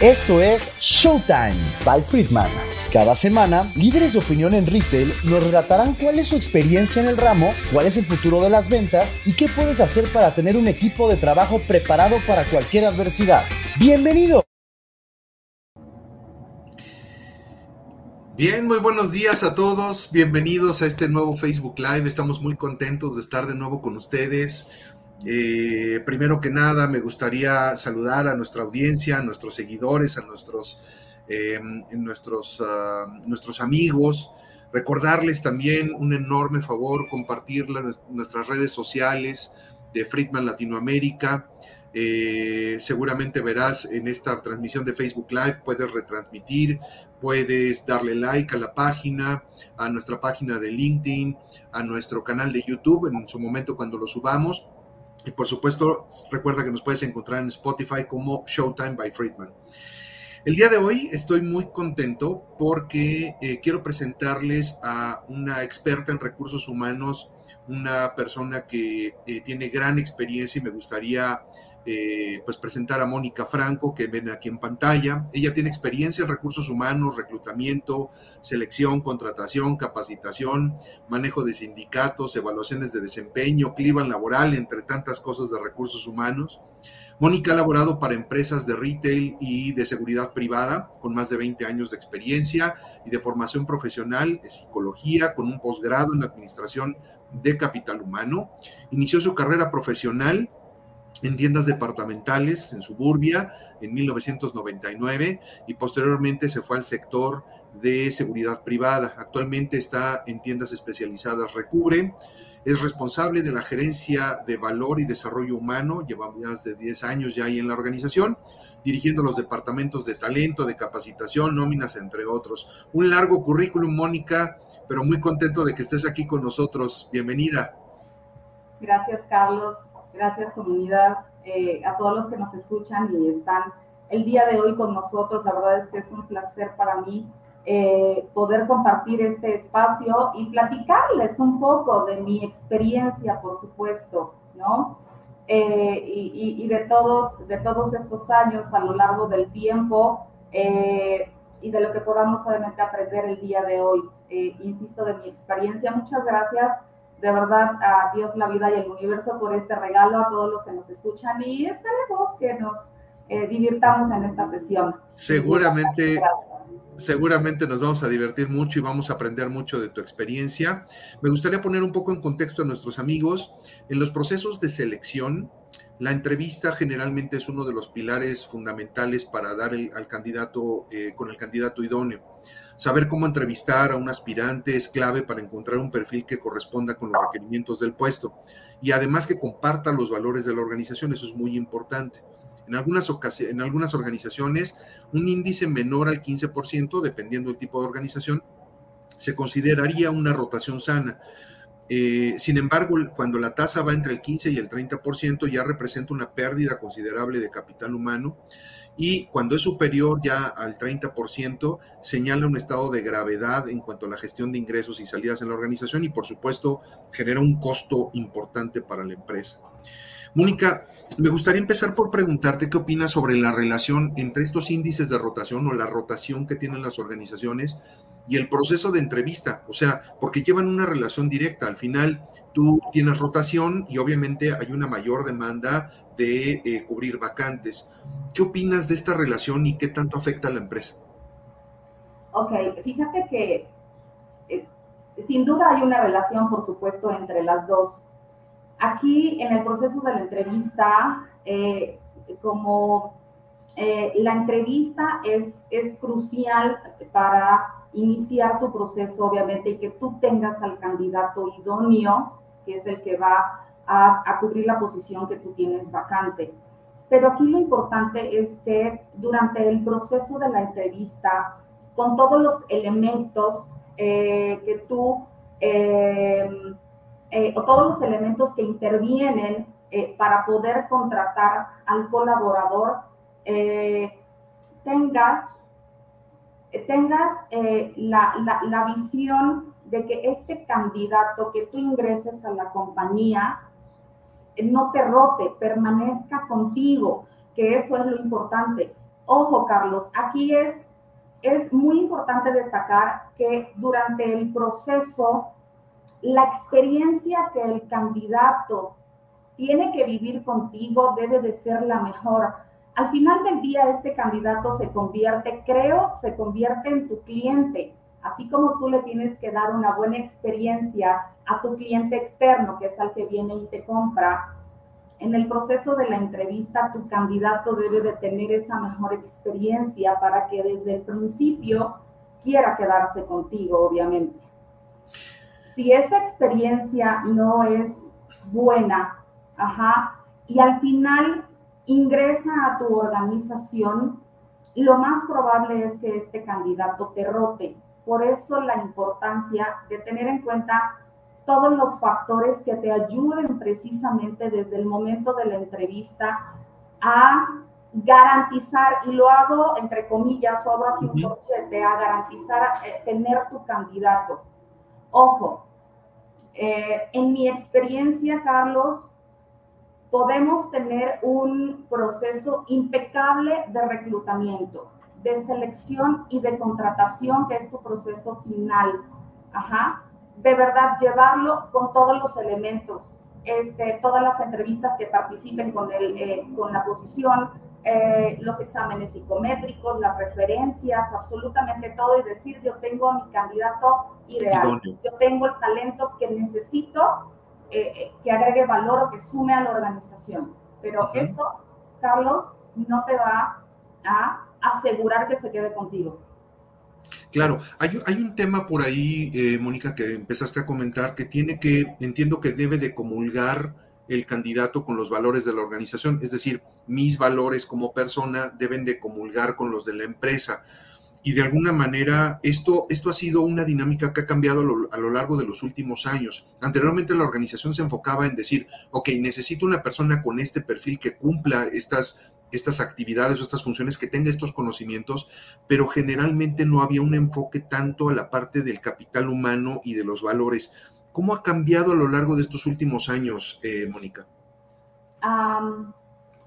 Esto es Showtime by Friedman. Cada semana, líderes de opinión en retail nos relatarán cuál es su experiencia en el ramo, cuál es el futuro de las ventas y qué puedes hacer para tener un equipo de trabajo preparado para cualquier adversidad. ¡Bienvenido! Bien, muy buenos días a todos. Bienvenidos a este nuevo Facebook Live. Estamos muy contentos de estar de nuevo con ustedes. Eh, primero que nada, me gustaría saludar a nuestra audiencia, a nuestros seguidores, a nuestros, em, nuestros, ah, nuestros amigos. Recordarles también un enorme favor compartir nuestras redes sociales de Friedman Latinoamérica. Eh, seguramente verás en esta transmisión de Facebook Live, puedes retransmitir, puedes darle like a la página, a nuestra página de LinkedIn, a nuestro canal de YouTube en su momento cuando lo subamos. Y por supuesto, recuerda que nos puedes encontrar en Spotify como Showtime by Friedman. El día de hoy estoy muy contento porque eh, quiero presentarles a una experta en recursos humanos, una persona que eh, tiene gran experiencia y me gustaría eh, pues presentar a Mónica Franco, que ven aquí en pantalla. Ella tiene experiencia en recursos humanos, reclutamiento, selección, contratación, capacitación, manejo de sindicatos, evaluaciones de desempeño, clima laboral, entre tantas cosas de recursos humanos. Mónica ha laborado para empresas de retail y de seguridad privada con más de 20 años de experiencia y de formación profesional en psicología con un posgrado en administración de capital humano. Inició su carrera profesional en tiendas departamentales en Suburbia en 1999 y posteriormente se fue al sector de seguridad privada. Actualmente está en tiendas especializadas Recubre. Es responsable de la gerencia de valor y desarrollo humano, lleva más de 10 años ya ahí en la organización, dirigiendo los departamentos de talento, de capacitación, nóminas, entre otros. Un largo currículum, Mónica, pero muy contento de que estés aquí con nosotros. Bienvenida. Gracias, Carlos. Gracias comunidad, eh, a todos los que nos escuchan y están el día de hoy con nosotros. La verdad es que es un placer para mí eh, poder compartir este espacio y platicarles un poco de mi experiencia, por supuesto, ¿no? Eh, y, de, todos, de todos estos años a lo largo del tiempo y de lo que podamos obviamente aprender el día de hoy. insisto, de mi experiencia. Muchas gracias de verdad a Dios, la vida y el universo por este regalo, a todos los que nos escuchan y esperemos que nos eh, divirtamos en esta sesión. Seguramente, seguramente nos vamos a divertir mucho y vamos a aprender mucho de tu experiencia. Me gustaría poner un poco en contexto a nuestros amigos. En los procesos de selección, la entrevista generalmente es uno de los pilares fundamentales para dar al candidato eh, con el candidato idóneo. Saber cómo entrevistar a un aspirante es clave para encontrar un perfil que corresponda con los requerimientos del puesto y además que comparta los valores de la organización, eso es muy importante. En algunas, en algunas organizaciones, un índice menor al 15%, dependiendo del tipo de organización, se consideraría una rotación sana. Eh, sin embargo, cuando la tasa va entre el 15 y el 30%, ya representa una pérdida considerable de capital humano y cuando es superior ya al 30%, señala un estado de gravedad en cuanto a la gestión de ingresos y salidas en la organización y por supuesto genera un costo importante para la empresa. Mónica, me gustaría empezar por preguntarte qué opinas sobre la relación entre estos índices de rotación o la rotación que tienen las organizaciones y el proceso de entrevista, o sea, porque llevan una relación directa. Al final, tú tienes rotación y obviamente hay una mayor demanda de eh, cubrir vacantes. ¿Qué opinas de esta relación y qué tanto afecta a la empresa? Ok, fíjate que eh, sin duda hay una relación, por supuesto, entre las dos. Aquí en el proceso de la entrevista, eh, como la entrevista es, es crucial para iniciar tu proceso, obviamente, y que tú tengas al candidato idóneo, que es el que va a, cubrir la posición que tú tienes vacante. Pero aquí lo importante es que durante el proceso de la entrevista, con todos los elementos eh, que tú, eh, eh, o todos los elementos que intervienen para poder contratar al colaborador, tengas, tengas la, la, la visión de que este candidato que tú ingreses a la compañía no te rote, permanezca contigo, que eso es lo importante. Ojo, Carlos, aquí es, es muy importante destacar que durante el proceso, la experiencia que el candidato tiene que vivir contigo debe de ser la mejor. Al final del día, este candidato se convierte, creo, se convierte en tu cliente. Así como tú le tienes que dar una buena experiencia a tu cliente externo, que es al que viene y te compra, en el proceso de la entrevista tu candidato debe de tener esa mejor experiencia para que desde el principio quiera quedarse contigo, obviamente. Si esa experiencia no es buena, ajá, y al final ingresa a tu organización, lo más probable es que este candidato te rote. Por eso la importancia de tener en cuenta todos los factores que te ayuden precisamente desde el momento de la entrevista a garantizar, y lo hago entre comillas, o aquí un corchete, a garantizar eh, tener tu candidato. Ojo, eh, en mi experiencia, Carlos, podemos tener un proceso impecable de reclutamiento, de selección y de contratación, que es tu proceso final. Ajá. De verdad llevarlo con todos los elementos, este, todas las entrevistas que participen con, el, eh, con la posición, eh, los exámenes psicométricos, las referencias, absolutamente todo y decir yo tengo a mi candidato ideal, yo tengo el talento que necesito eh, que agregue valor o que sume a la organización. Pero eso, Carlos, no te va a asegurar que se quede contigo. Claro, hay, un tema por ahí, eh, Mónica, que empezaste a comentar, que tiene que, entiendo que debe de comulgar el candidato con los valores de la organización, es decir, mis valores como persona deben de comulgar con los de la empresa. Y de alguna manera, esto, esto ha sido una dinámica que ha cambiado a lo, largo de los últimos años. Anteriormente la organización se enfocaba en decir, ok, necesito una persona con este perfil que cumpla estas estas actividades o estas funciones, que tenga estos conocimientos, pero generalmente no había un enfoque tanto a la parte del capital humano y de los valores. ¿Cómo ha cambiado a lo largo de estos últimos años, eh, Mónica?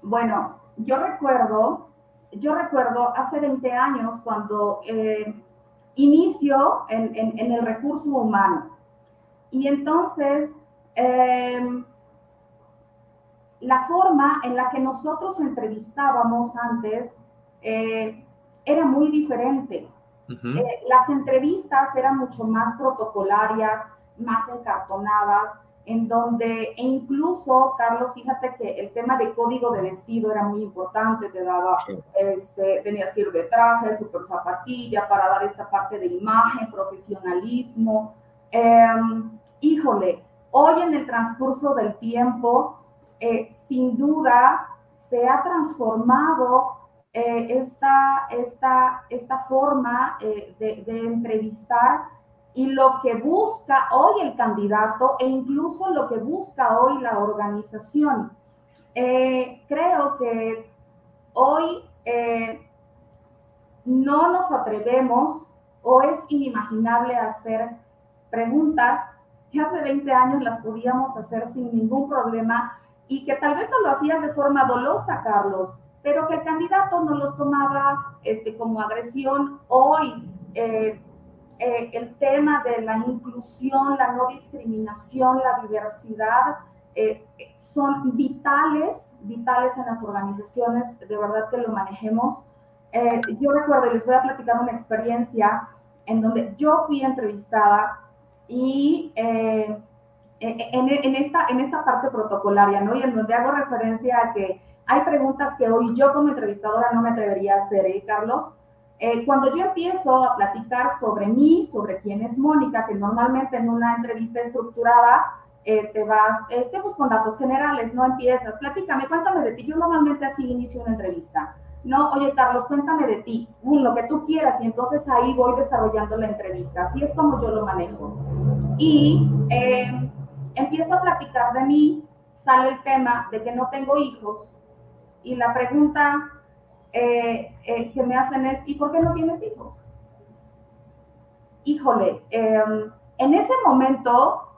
bueno, yo recuerdo, yo recuerdo hace 20 años cuando eh, inicio en, en, el recurso humano. Y entonces, eh, la forma en la que nosotros entrevistábamos antes eh, era muy diferente. Eh, las entrevistas eran mucho más protocolarias, más encartonadas, en donde, e incluso, Carlos, fíjate que el tema de código de vestido era muy importante, te daba, este, tenías que ir de traje, super zapatilla, para dar esta parte de imagen, profesionalismo. Em, híjole, hoy en el transcurso del tiempo, eh, sin duda se ha transformado eh, esta, esta, esta, forma eh, de, entrevistar y lo que busca hoy el candidato e incluso lo que busca hoy la organización. creo que hoy no nos atrevemos o es inimaginable hacer preguntas que hace 20 años las podíamos hacer sin ningún problema y que tal vez no lo hacías de forma dolosa, Carlos, pero que el candidato no los tomaba este, como agresión. Hoy eh, eh, el tema de la inclusión, la no discriminación, la diversidad eh, son vitales, vitales en las organizaciones, de verdad que lo manejemos. yo recuerdo, les voy a platicar una experiencia en donde yo fui entrevistada y en, esta, en esta parte protocolaria, ¿no? Y en donde hago referencia a que hay preguntas que hoy yo como entrevistadora no me atrevería a hacer, ¿eh, Carlos? Eh, cuando yo empiezo a platicar sobre mí, sobre quién es Mónica, que normalmente en una entrevista estructurada eh, te vas, este, pues con datos generales, no empiezas, platícame, cuéntame de ti. Yo normalmente así inicio una entrevista. No, oye Carlos, cuéntame de ti, lo que tú quieras, y entonces ahí voy desarrollando la entrevista. Así es como yo lo manejo. Y eh, empiezo a platicar de mí, sale el tema de que no tengo hijos y la pregunta eh, eh, que me hacen es, ¿y por qué no tienes hijos? Híjole, em, en ese momento,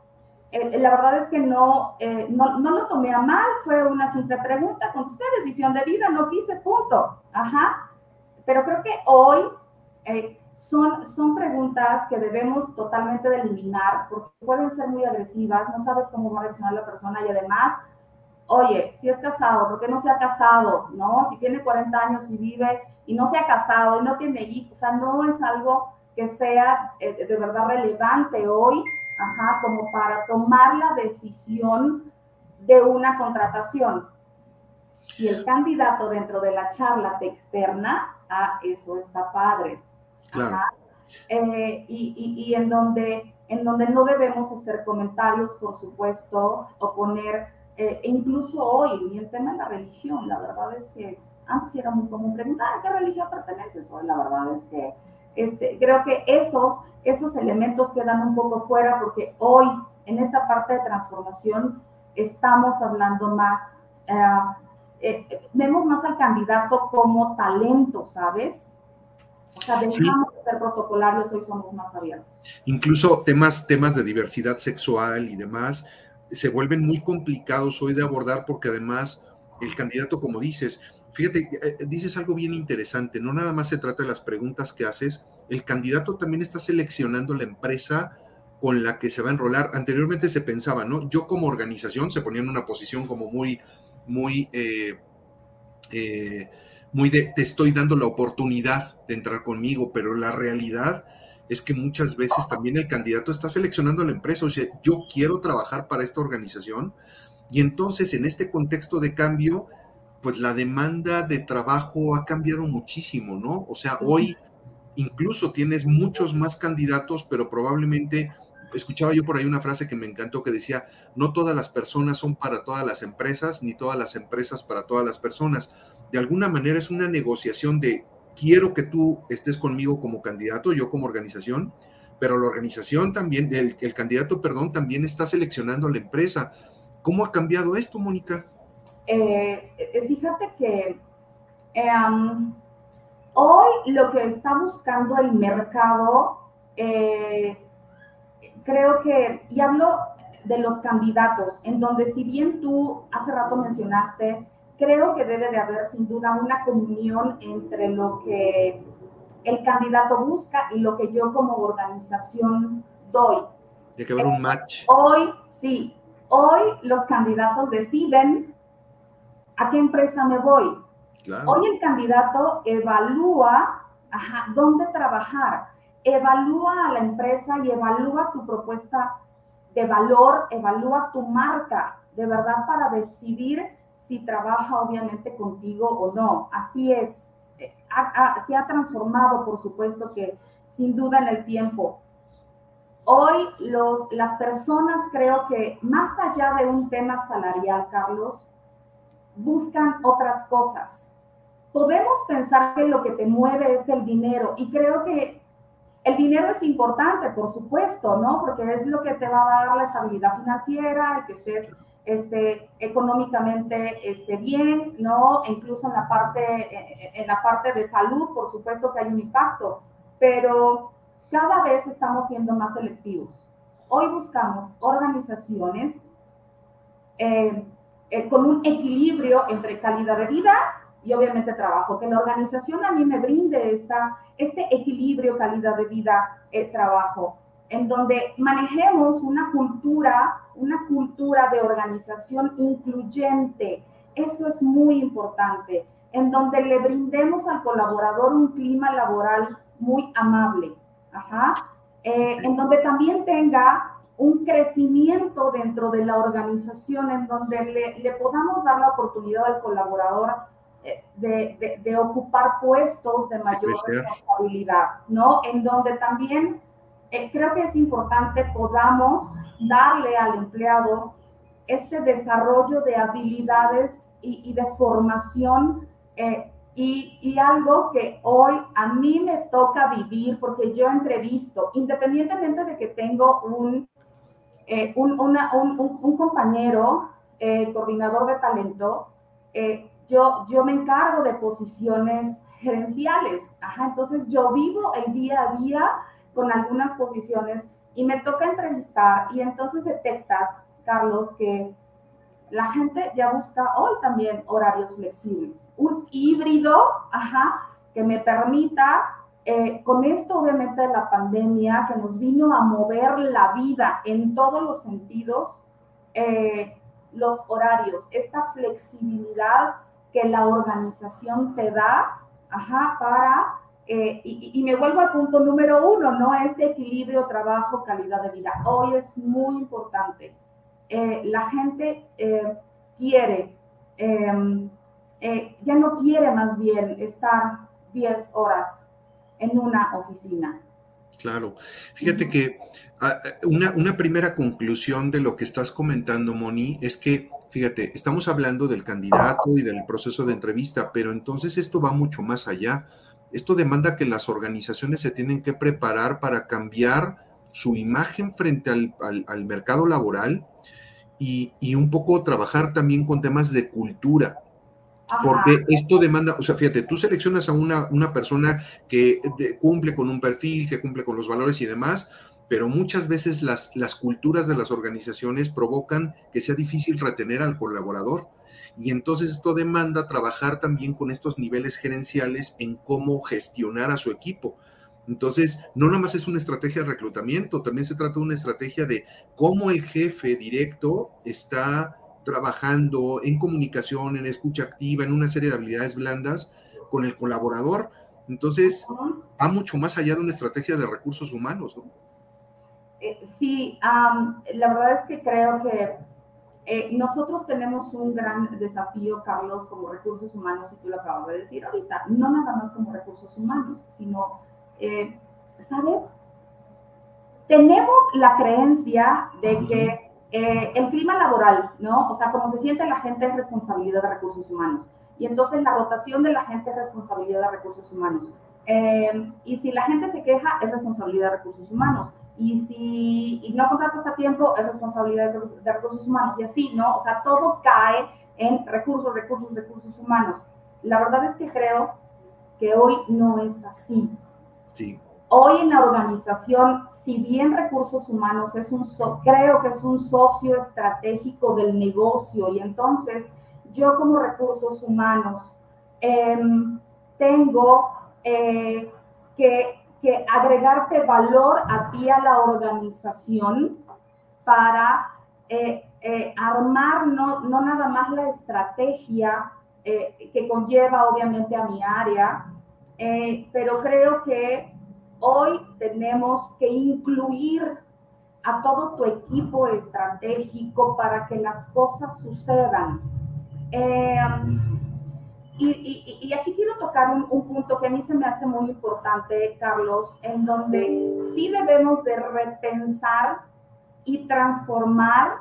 eh, la verdad es que no, no, no, lo tomé a mal, fue una simple pregunta, contesté decisión de vida, no quise, punto. Ajá. pero creo que hoy eh, son, son preguntas que debemos totalmente de eliminar porque pueden ser muy agresivas, no sabes cómo va a reaccionar la persona y además, oye, si es casado, ¿por qué no se ha casado? ¿No? Si tiene 40 años y vive y no se ha casado y no tiene hijos, o sea, no es algo que sea eh, de verdad relevante hoy, ajá, como para tomar la decisión de una contratación. Y el candidato dentro de la charla te externa, ah, eso está padre. Eh, y, en, donde, en donde no debemos hacer comentarios, por supuesto, o poner, eh, e incluso hoy, y el tema de la religión, la verdad es que antes era muy común preguntar a qué religión perteneces, hoy la verdad es que este, creo que esos, esos elementos quedan un poco fuera porque hoy, en esta parte de transformación, estamos hablando más, eh, vemos más al candidato como talento, ¿sabes? O sea, dejamos de ser protocolarios, hoy somos más abiertos. Incluso temas, temas de diversidad sexual y demás se vuelven muy complicados hoy de abordar porque además el candidato, como dices, fíjate, eh, dices algo bien interesante, no nada más se trata de las preguntas que haces, el candidato también está seleccionando la empresa con la que se va a enrolar. Anteriormente se pensaba, ¿no? Yo como organización se ponía en una posición como muy, muy... Eh, eh, muy de te estoy dando la oportunidad de entrar conmigo, pero la realidad es que muchas veces también el candidato está seleccionando a la empresa, o sea, yo quiero trabajar para esta organización y entonces en este contexto de cambio, pues la demanda de trabajo ha cambiado muchísimo, ¿no? O sea, hoy incluso tienes muchos más candidatos, pero probablemente escuchaba yo por ahí una frase que me encantó que decía, no todas las personas son para todas las empresas, ni todas las empresas para todas las personas. De alguna manera es una negociación de, quiero que tú estés conmigo como candidato, yo como organización, pero la organización también, el, candidato, perdón, también está seleccionando a la empresa. ¿Cómo ha cambiado esto, Mónica? Eh, fíjate que em, hoy lo que está buscando el mercado eh, creo que, y hablo de los candidatos, en donde si bien tú hace rato mencionaste, creo que debe de haber sin duda una comunión entre lo que el candidato busca y lo que yo como organización doy. Tiene que haber un match. Hoy, sí, hoy los candidatos deciden a qué empresa me voy. Hoy el candidato evalúa ajá, dónde trabajar evalúa a la empresa y evalúa tu propuesta de valor, evalúa tu marca, de verdad para decidir si trabaja obviamente contigo o no. Así es. Eh, se ha transformado, por supuesto que sin duda en el tiempo. Hoy los, las personas creo que más allá de un tema salarial, Carlos, buscan otras cosas. Podemos pensar que lo que te mueve es el dinero y creo que el dinero es importante, por supuesto, ¿no? Porque es lo que te va a dar la estabilidad financiera, el que estés este, económicamente esté bien, ¿no? E incluso en la, parte, en la parte de salud, por supuesto que hay un impacto, pero cada vez estamos siendo más selectivos. Hoy buscamos organizaciones eh, eh, con un equilibrio entre calidad de vida y obviamente trabajo, que la organización a mí me brinde esta, este equilibrio, calidad de vida, eh, trabajo, en donde manejemos una cultura, una cultura de organización incluyente. Eso es muy importante, en donde le brindemos al colaborador un clima laboral muy amable, Ajá. Eh, en donde también tenga un crecimiento dentro de la organización, en donde le, le podamos dar la oportunidad al colaborador de, ocupar puestos de mayor responsabilidad, ¿no? En donde también eh, creo que es importante podamos darle al empleado este desarrollo de habilidades y, de formación eh, y, algo que hoy a mí me toca vivir porque yo entrevisto, independientemente de que tengo un, eh, un, un, compañero coordinador de talento, yo, yo me encargo de posiciones gerenciales. Entonces yo vivo el día a día con algunas posiciones y me toca entrevistar y entonces detectas, Carlos, que la gente ya busca hoy también horarios flexibles. Un híbrido, ajá, que me permita, eh, con esto obviamente de la pandemia, que nos vino a mover la vida en todos los sentidos, eh, los horarios, esta flexibilidad que la organización te da ajá, para, eh, y, me vuelvo al punto número uno, ¿no? Este equilibrio trabajo, calidad de vida. Hoy es muy importante. la gente quiere, em, ya no quiere más bien estar 10 horas en una oficina. Claro. Fíjate que ah, una, una, primera conclusión de lo que estás comentando, Moni, es que, fíjate, estamos hablando del candidato y del proceso de entrevista, pero entonces esto va mucho más allá. Esto demanda que las organizaciones se tienen que preparar para cambiar su imagen frente al, al, mercado laboral y, y, un poco trabajar también con temas de cultura. Porque esto demanda, o sea, fíjate, tú seleccionas a una, una persona que cumple con un perfil, que cumple con los valores y demás, pero muchas veces las, las culturas de las organizaciones provocan que sea difícil retener al colaborador. Y entonces esto demanda trabajar también con estos niveles gerenciales en cómo gestionar a su equipo. Entonces, no nada más es una estrategia de reclutamiento, también se trata de una estrategia de cómo el jefe directo está trabajando en comunicación, en escucha activa, en una serie de habilidades blandas con el colaborador. Entonces, va mucho más allá de una estrategia de recursos humanos, ¿no? Eh, sí, la verdad es que creo que eh, nosotros tenemos un gran desafío, Carlos, como recursos humanos, y tú lo acabas de decir ahorita, no nada más como recursos humanos, sino, eh, ¿sabes? Tenemos la creencia de que eh, el clima laboral, ¿no? O sea, cómo se siente la gente es responsabilidad de recursos humanos. Y entonces la rotación de la gente es responsabilidad de recursos humanos. Eh, y si la gente se queja, es responsabilidad de recursos humanos. Y si no contratas a tiempo, es responsabilidad de, recursos humanos. Y así, ¿no? O sea, todo cae en recursos, recursos, recursos humanos. La verdad es que creo que hoy no es así. Sí. Hoy en la organización, si bien recursos humanos es un, creo que es un socio estratégico del negocio y entonces yo como recursos humanos em, tengo eh, que, agregarte valor a ti, a la organización, para eh, eh, armar no, no, nada más la estrategia que conlleva obviamente a mi área, pero creo que Hoy tenemos que incluir a todo tu equipo estratégico para que las cosas sucedan. Em, y, aquí quiero tocar un, punto que a mí se me hace muy importante, Carlos, en donde sí debemos de repensar y transformar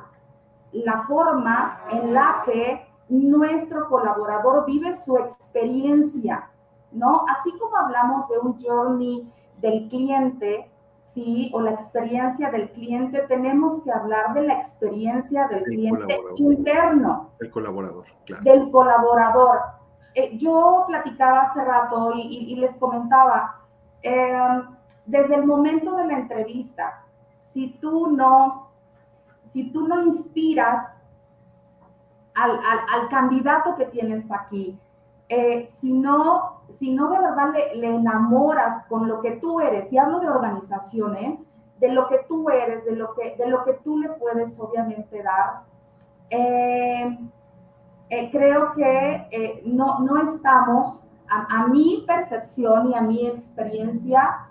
la forma en la que nuestro colaborador vive su experiencia, ¿no? Así como hablamos de un journey del cliente, sí, o la experiencia del cliente, tenemos que hablar de la experiencia del cliente interno. El colaborador, claro. Del colaborador. Eh, yo platicaba hace rato y, les comentaba, em, desde el momento de la entrevista, si tú no, si tú no inspiras al, al candidato que tienes aquí, eh, si, no, si no de verdad le, enamoras con lo que tú eres, y hablo de organización, ¿eh? de lo que tú eres, de lo que, de lo que tú le puedes obviamente dar, eh, creo que no, no estamos, a, a, mi percepción y a mi experiencia,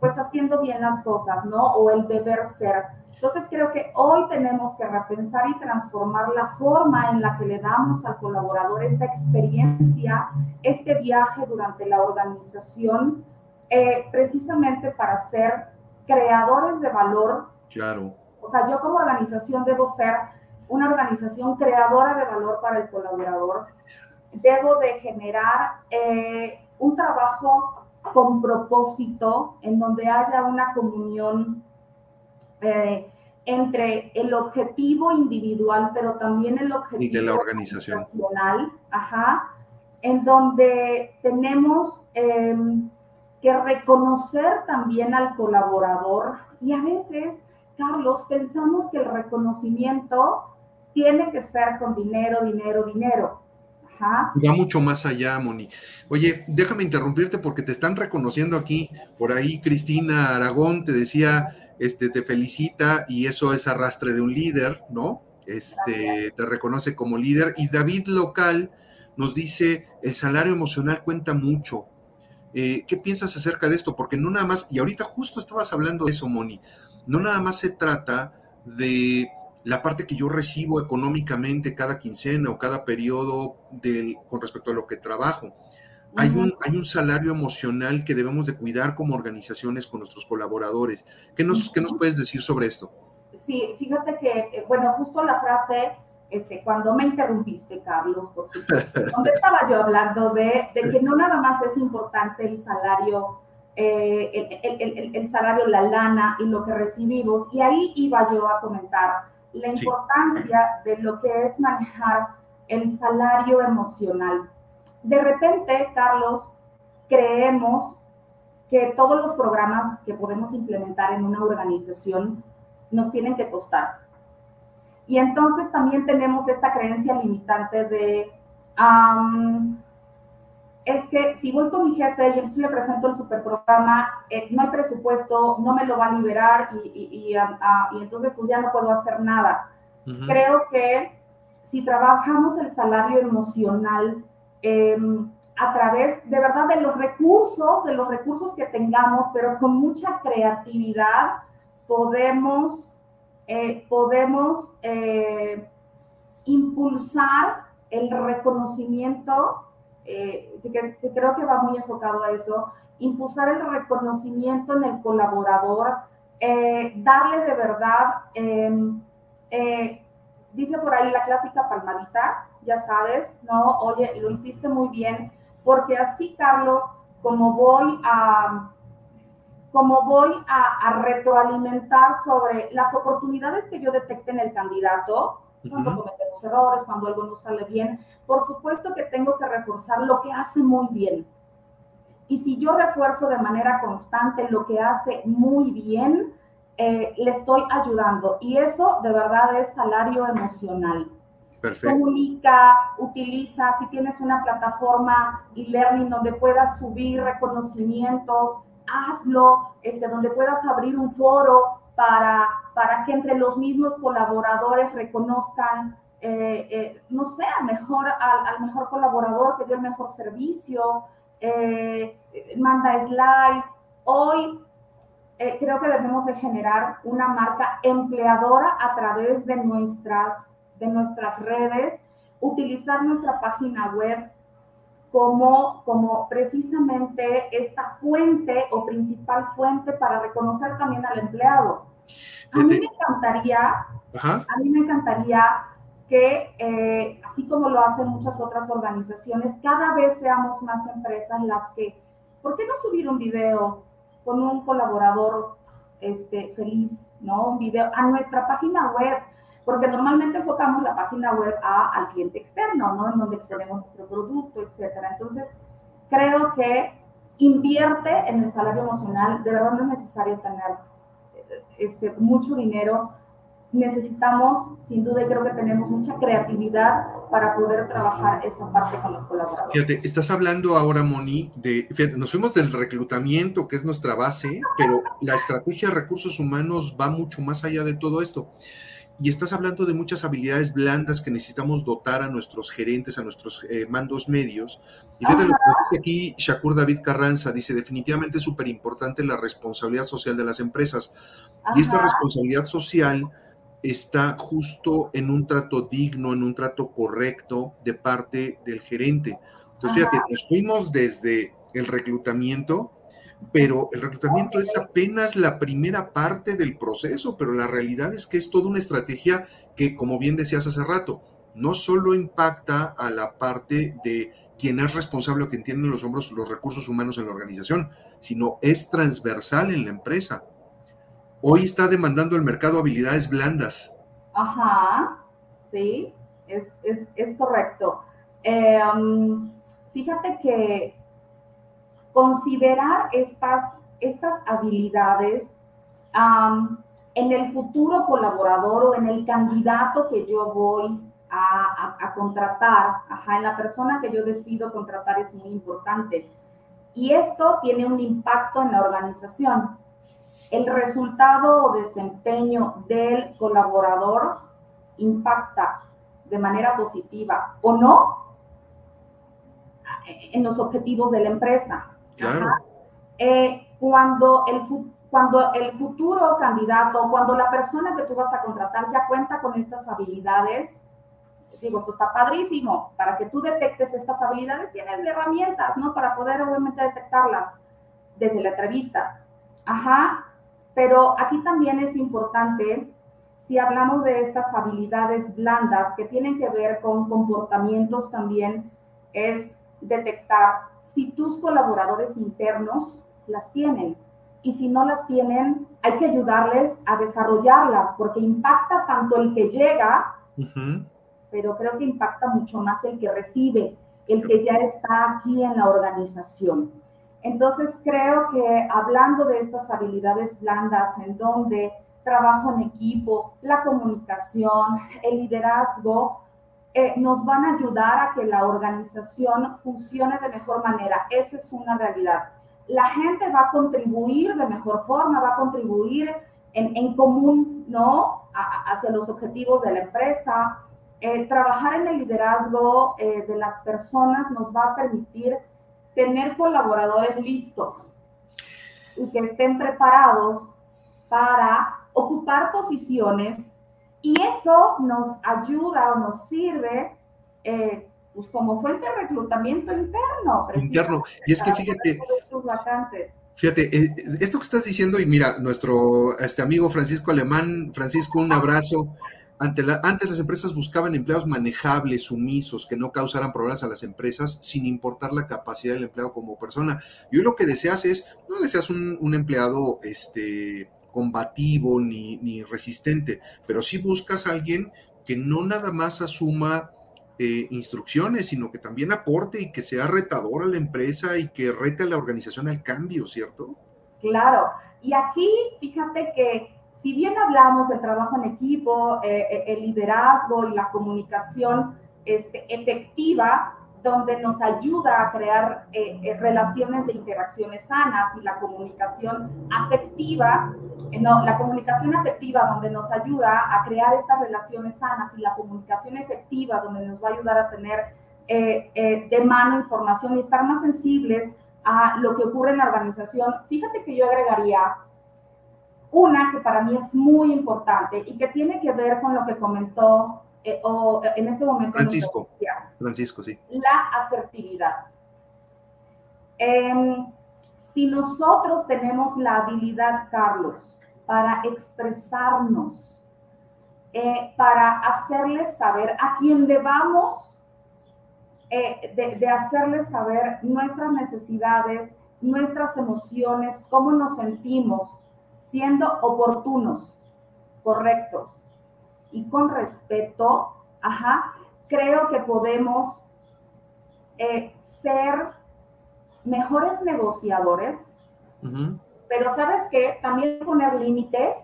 pues haciendo bien las cosas, ¿no? O el deber ser. Entonces creo que hoy tenemos que repensar y transformar la forma en la que le damos al colaborador esta experiencia, este viaje durante la organización, eh, precisamente para ser creadores de valor. Claro. O sea, yo como organización debo ser una organización creadora de valor para el colaborador. Debo de generar eh, un trabajo con propósito en donde haya una comunión eh, entre el objetivo individual, pero también el objetivo de la organización. ajá, en donde tenemos em, que reconocer también al colaborador y a veces, Carlos, pensamos que el reconocimiento tiene que ser con dinero, dinero, dinero. Va mucho más allá, Moni. Oye, déjame interrumpirte porque te están reconociendo aquí. Por ahí Cristina Aragón te decía, este, te felicita y eso es arrastre de un líder, ¿no? Este, te reconoce como líder. Y David Local nos dice, el salario emocional cuenta mucho. Eh, ¿Qué piensas acerca de esto? Porque no nada más, y ahorita justo estabas hablando de eso, Moni, no nada más se trata de la parte que yo recibo económicamente cada quincena o cada periodo del, con respecto a lo que trabajo. Hay un, hay un salario emocional que debemos de cuidar como organizaciones con nuestros colaboradores. ¿Qué nos, ¿qué nos puedes decir sobre esto? Sí, fíjate que, eh, bueno, justo la frase, este, cuando me interrumpiste, Carlos, por supuesto, donde estaba yo hablando de, de, que no nada más es importante el salario, eh, el, el, el, el, salario, la lana y lo que recibimos, y ahí iba yo a comentar la importancia de lo que es manejar el salario emocional. De repente, Carlos, creemos que todos los programas que podemos implementar en una organización nos tienen que costar. Y entonces también tenemos esta creencia limitante de, es que si voy con mi jefe y entonces le presento el superprograma, eh, no hay presupuesto, no me lo va a liberar y, y, y, entonces pues ya no puedo hacer nada. Creo que si trabajamos el salario emocional em, a través de verdad de los recursos, de los recursos que tengamos, pero con mucha creatividad, podemos, eh, podemos eh, impulsar el reconocimiento eh, que, creo que va muy enfocado a eso, impulsar el reconocimiento en el colaborador, eh, darle de verdad, em, eh, dice por ahí la clásica palmadita, ya sabes, ¿no? Oye, lo hiciste muy bien, porque así, Carlos, como voy a como voy a, a retroalimentar sobre las oportunidades que yo detecte en el candidato, cuando cometemos errores, cuando algo no sale bien. Por supuesto que tengo que reforzar lo que hace muy bien. Y si yo refuerzo de manera constante lo que hace muy bien, eh, le estoy ayudando. Y eso de verdad es salario emocional. Perfecto. Comunica, utiliza, si tienes una plataforma e-learning donde puedas subir reconocimientos, hazlo, este, donde puedas abrir un foro para, para que entre los mismos colaboradores reconozcan, eh, eh, no sé, al mejor, al, mejor colaborador que dio el mejor servicio, eh, manda slide. Hoy creo que debemos de generar una marca empleadora a través de nuestras, de nuestras redes, utilizar nuestra página web como, como precisamente esta fuente o principal fuente para reconocer también al empleado. A mí me encantaría, a mí me encantaría que, eh, así como lo hacen muchas otras organizaciones, cada vez seamos más empresas las que, ¿por qué no subir un video con un colaborador este, feliz, ¿no? Un video a nuestra página web, porque normalmente enfocamos la página web a, al cliente externo, ¿no? En donde exponemos nuestro producto, etcétera. Entonces, creo que invierte en el salario emocional, de verdad no es necesario tener este, mucho dinero. Necesitamos, sin duda, y creo que tenemos mucha creatividad para poder trabajar esa parte con los colaboradores. Fíjate, estás hablando ahora, Moni, de, fíjate, nos fuimos del reclutamiento, que es nuestra base, pero la estrategia de recursos humanos va mucho más allá de todo esto y estás hablando de muchas habilidades blandas que necesitamos dotar a nuestros gerentes, a nuestros eh, mandos medios. Y fíjate lo que dice aquí Shakur David Carranza, dice, definitivamente es súper importante la responsabilidad social de las empresas. Y esta responsabilidad social está justo en un trato digno, en un trato correcto de parte del gerente. Entonces, fíjate, nos fuimos desde el reclutamiento pero el reclutamiento es apenas la primera parte del proceso, pero la realidad es que es toda una estrategia que, como bien decías hace rato, no solo impacta a la parte de quien es responsable o quien tiene en los hombros los recursos humanos en la organización, sino es transversal en la empresa. Hoy está demandando el mercado habilidades blandas. Ajá, sí, es, correcto. Eh, um, fíjate que considerar estas, estas habilidades en el futuro colaborador o en el candidato que yo voy a, a, contratar, ajá, en la persona que yo decido contratar es muy importante. Y esto tiene un impacto en la organización. El resultado o desempeño del colaborador impacta de manera positiva o no en los objetivos de la empresa. Claro. Eh, cuando, el, cuando el futuro candidato, cuando la persona que tú vas a contratar ya cuenta con estas habilidades, digo, eso está padrísimo. Para que tú detectes estas habilidades, tienes herramientas, ¿no? Para poder obviamente detectarlas desde la entrevista. Ajá. Pero aquí también es importante, si hablamos de estas habilidades blandas que tienen que ver con comportamientos también, es detectar si tus colaboradores internos las tienen. Y si no las tienen, hay que ayudarles a desarrollarlas, porque impacta tanto el que llega, pero creo que impacta mucho más el que recibe, el que ya está aquí en la organización. Entonces creo que hablando de estas habilidades blandas en donde trabajo en equipo, la comunicación, el liderazgo, eh, nos van a ayudar a que la organización funcione de mejor manera. Esa es una realidad. La gente va a contribuir de mejor forma, va a contribuir en, común, ¿no? hacia los objetivos de la empresa. Trabajar en el liderazgo eh, de las personas nos va a permitir tener colaboradores listos y que estén preparados para ocupar posiciones y eso nos ayuda o nos sirve eh, pues como fuente de reclutamiento interno. Interno. Y es que fíjate, Fíjate, eh, esto que estás diciendo, y mira, nuestro este amigo Francisco Alemán, Francisco, un abrazo. Ante la, antes las empresas buscaban empleados manejables, sumisos, que no causaran problemas a las empresas, sin importar la capacidad del empleado como persona. Y hoy lo que deseas es, no deseas un, un empleado este, combativo ni, ni resistente, pero sí buscas a alguien que no nada más asuma eh, instrucciones, sino que también aporte y que sea retador a la empresa y que rete a la organización al cambio, ¿cierto? Claro, y aquí fíjate que si bien hablamos del trabajo en equipo, eh, eh, el liderazgo y la comunicación este, efectiva, donde nos ayuda a crear relaciones de interacciones sanas y la comunicación afectiva, eh, no, la comunicación afectiva donde nos ayuda a crear estas relaciones sanas y la comunicación efectiva donde nos va a ayudar a tener de mano información y estar más sensibles a lo que ocurre en la organización. Fíjate que yo agregaría una que para mí es muy importante y que tiene que ver con lo que comentó eh, o eh, en este momento... Francisco. Francisco, sí. La asertividad. Si nosotros tenemos la habilidad, Carlos, para expresarnos, eh, para hacerles saber a quién debamos, de, de hacerles saber nuestras necesidades, nuestras emociones, cómo nos sentimos, siendo oportunos, correctos, y con respeto, creo que podemos eh, ser mejores negociadores, pero sabes qué, también poner límites.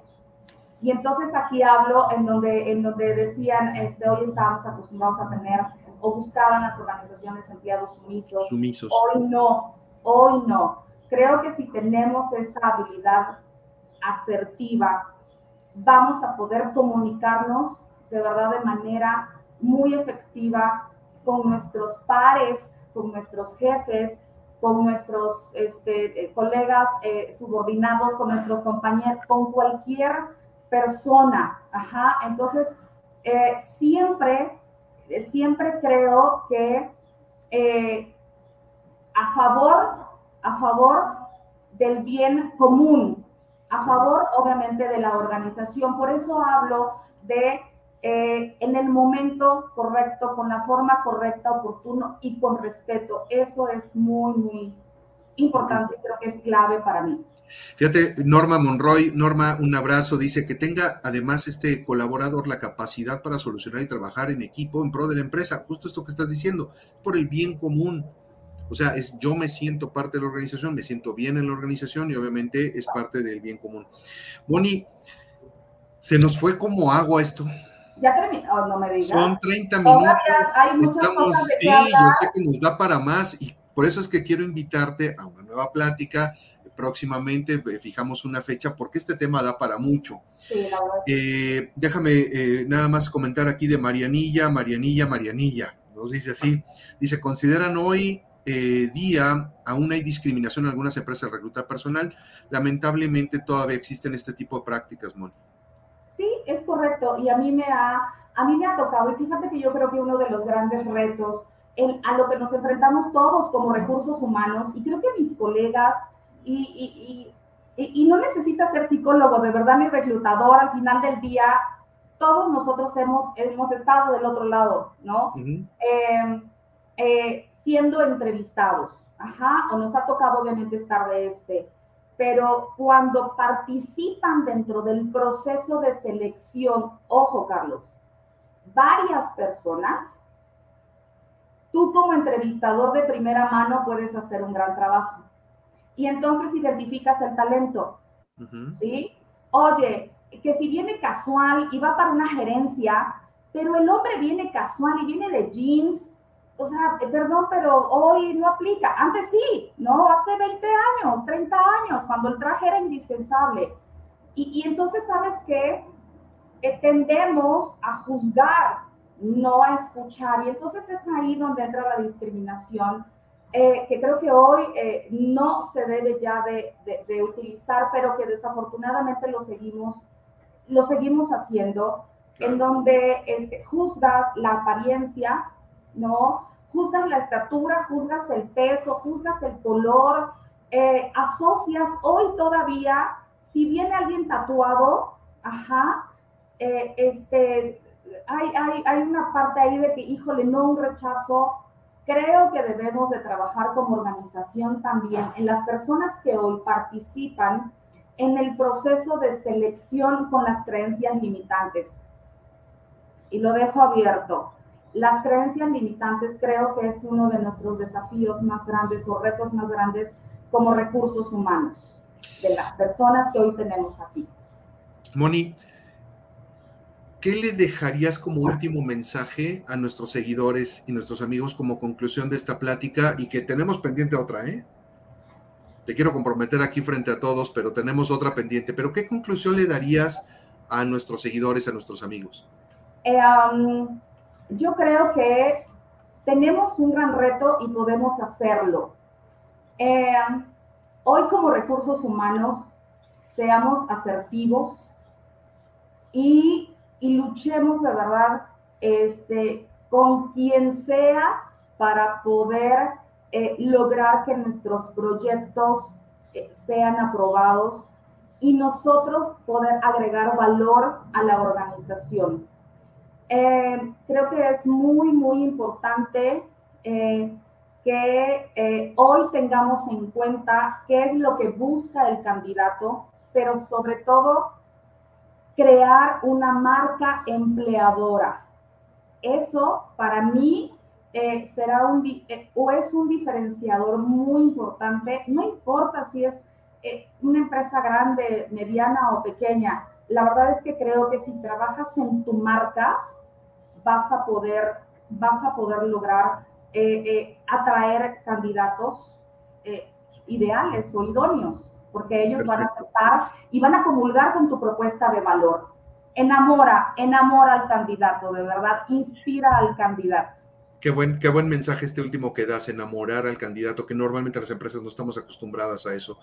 Y entonces aquí hablo en donde, en donde decían, este, hoy estábamos acostumbrados a tener o buscaban las organizaciones empleados sumisos. Sumisos. Hoy no, hoy no. Creo que si tenemos esta habilidad asertiva, vamos a poder comunicarnos de verdad de manera muy efectiva con nuestros pares, con nuestros jefes, con nuestros este, eh, colegas eh, subordinados, con nuestros compañeros, con cualquier persona. Ajá. Entonces, eh, siempre, siempre creo que a favor, a favor del bien común, a favor, obviamente, de la organización. Por eso hablo de eh, en el momento correcto, con la forma correcta, oportuno y con respeto. Eso es muy, muy importante, creo que es clave para mí. Fíjate, Norma Monroy, Norma, un abrazo, dice que tenga además este colaborador la capacidad para solucionar y trabajar en equipo en pro de la empresa, justo esto que estás diciendo, por el bien común. O sea, es yo me siento parte de la organización, me siento bien en la organización y obviamente es parte del bien común. Moni, se nos fue como agua esto. Ya terminó, oh, no me digas. Son 30 minutos. Hay Estamos, cosas sí, yo sé que nos da para más y por eso es que quiero invitarte a una nueva plática. Próximamente eh, fijamos una fecha porque este tema da para mucho. Sí, la verdad. Eh, déjame eh, nada más comentar aquí de Marianilla, Marianilla, Marianilla. Nos dice así. Dice, consideran hoy día aún hay discriminación en algunas empresas de reclutar personal. Lamentablemente todavía existen este tipo de prácticas, Moni. Es correcto. Y a mí me ha, a mí me ha tocado. Y fíjate que yo creo que uno de los grandes retos a lo que nos enfrentamos todos como recursos humanos, y creo que mis colegas, y, y, no necesita ser psicólogo, de verdad, ni reclutador, al final del día, todos nosotros hemos, hemos estado del otro lado, ¿no? Em, eh, siendo entrevistados, ajá, o nos ha tocado obviamente estar de este, pero cuando participan dentro del proceso de selección, ojo Carlos, varias personas, tú como entrevistador de primera mano puedes hacer un gran trabajo. Y entonces identificas el talento, ¿sí? Oye, que si viene casual y va para una gerencia, pero el hombre viene casual y viene de jeans, o sea, eh, perdón, pero hoy no aplica. Antes sí, ¿no? Hace 20 años, 30 años, cuando el traje era indispensable. Y, entonces, ¿sabes qué? Eh, tendemos a juzgar no a escuchar. Y entonces es ahí donde entra la discriminación, eh, que creo que hoy eh, no se debe ya de, utilizar, pero que desafortunadamente lo seguimos, lo seguimos haciendo, en donde este, juzgas la apariencia, ¿no? Juzgas la estatura, juzgas el peso, juzgas el color, eh, asocias hoy todavía, si viene alguien tatuado, ajá, este, hay, hay, una parte ahí de que, híjole, no un rechazo. Creo que debemos de trabajar como organización también en las personas que hoy participan en el proceso de selección con las creencias limitantes. Y lo dejo abierto. Las creencias limitantes creo que es uno de nuestros desafíos más grandes o retos más grandes como recursos humanos de las personas que hoy tenemos aquí. Moni, ¿qué le dejarías como último mensaje a nuestros seguidores y nuestros amigos como conclusión de esta plática y que tenemos pendiente otra, eh? Te quiero comprometer aquí frente a todos, pero tenemos otra pendiente. Pero ¿qué conclusión le darías a nuestros seguidores, a nuestros amigos? Eh, yo creo que tenemos un gran reto y podemos hacerlo. Eh, hoy como recursos humanos, seamos asertivos y luchemos de verdad este, con quien sea para poder eh, lograr que nuestros proyectos eh, sean aprobados y nosotros poder agregar valor a la organización. Eh, creo que es muy, muy importante que hoy tengamos en cuenta qué es lo que busca el candidato, pero sobre todo crear una marca empleadora. Eso para mí eh, será un, eh, o es un diferenciador muy importante, no importa si es eh, una empresa grande, mediana o pequeña, la verdad es que creo que si trabajas en tu marca, vas a poder, vas a poder lograr atraer candidatos ideales o idóneos porque ellos van a aceptar y van a comulgar con tu propuesta de valor. Enamora, enamora al candidato, de verdad, inspira al candidato. Qué buen, qué buen mensaje este último que das, enamorar al candidato, que normalmente las empresas no estamos acostumbradas a eso.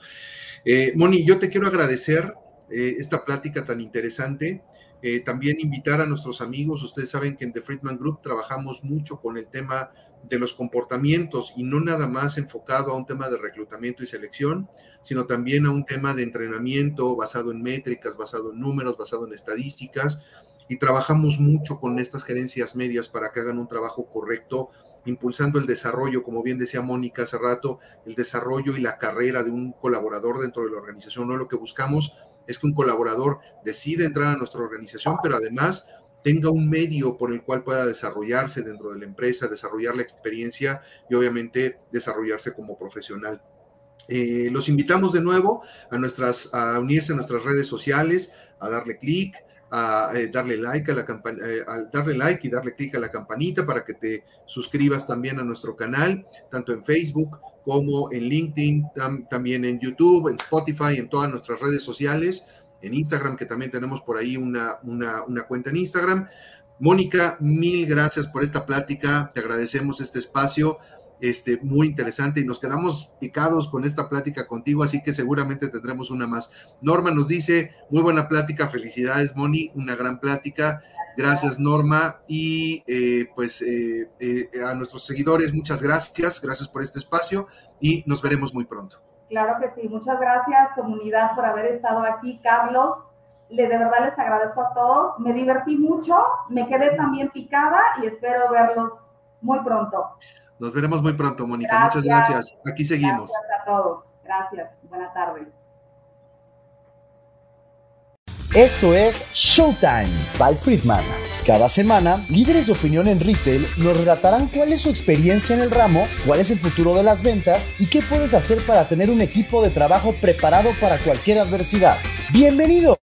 Eh, Moni, yo te quiero agradecer eh, esta plática tan interesante. Eh, también invitar a nuestros amigos, ustedes saben que en The Friedman Group trabajamos mucho con el tema de los comportamientos y no nada más enfocado a un tema de reclutamiento y selección, sino también a un tema de entrenamiento basado en métricas, basado en números, basado en estadísticas. Y trabajamos mucho con estas gerencias medias para que hagan un trabajo correcto, impulsando el desarrollo, como bien decía Mónica hace rato, el desarrollo y la carrera de un colaborador dentro de la organización. No lo que buscamos es que un colaborador decida entrar a nuestra organización, pero además tenga un medio por el cual pueda desarrollarse dentro de la empresa, desarrollar la experiencia y obviamente desarrollarse como profesional. Eh, los invitamos de nuevo a, nuestras, a unirse a nuestras redes sociales, a darle clic, a eh, darle like a la eh, darle like y darle clic a la campanita para que te suscribas también a nuestro canal, tanto en Facebook como en LinkedIn, también en YouTube, en Spotify, en todas nuestras redes sociales, en Instagram, que también tenemos por ahí una, una, una cuenta en Instagram. Mónica, mil gracias por esta plática, te agradecemos este espacio este, muy interesante y nos quedamos picados con esta plática contigo, así que seguramente tendremos una más. Norma nos dice, muy buena plática, felicidades Moni, una gran plática. Gracias Norma y eh, pues eh, eh, a nuestros seguidores muchas gracias, gracias por este espacio y nos veremos muy pronto. Claro que sí, muchas gracias comunidad por haber estado aquí, Carlos. Le, de verdad les agradezco a todos, me divertí mucho, me quedé también picada y espero verlos muy pronto. Nos veremos muy pronto, Mónica. Muchas gracias. Aquí seguimos. Gracias a todos. Gracias. Buena tarde. Esto es Showtime by Friedman. Cada semana, líderes de opinión en retail nos relatarán cuál es su experiencia en el ramo, cuál es el futuro de las ventas y qué puedes hacer para tener un equipo de trabajo preparado para cualquier adversidad. ¡Bienvenido!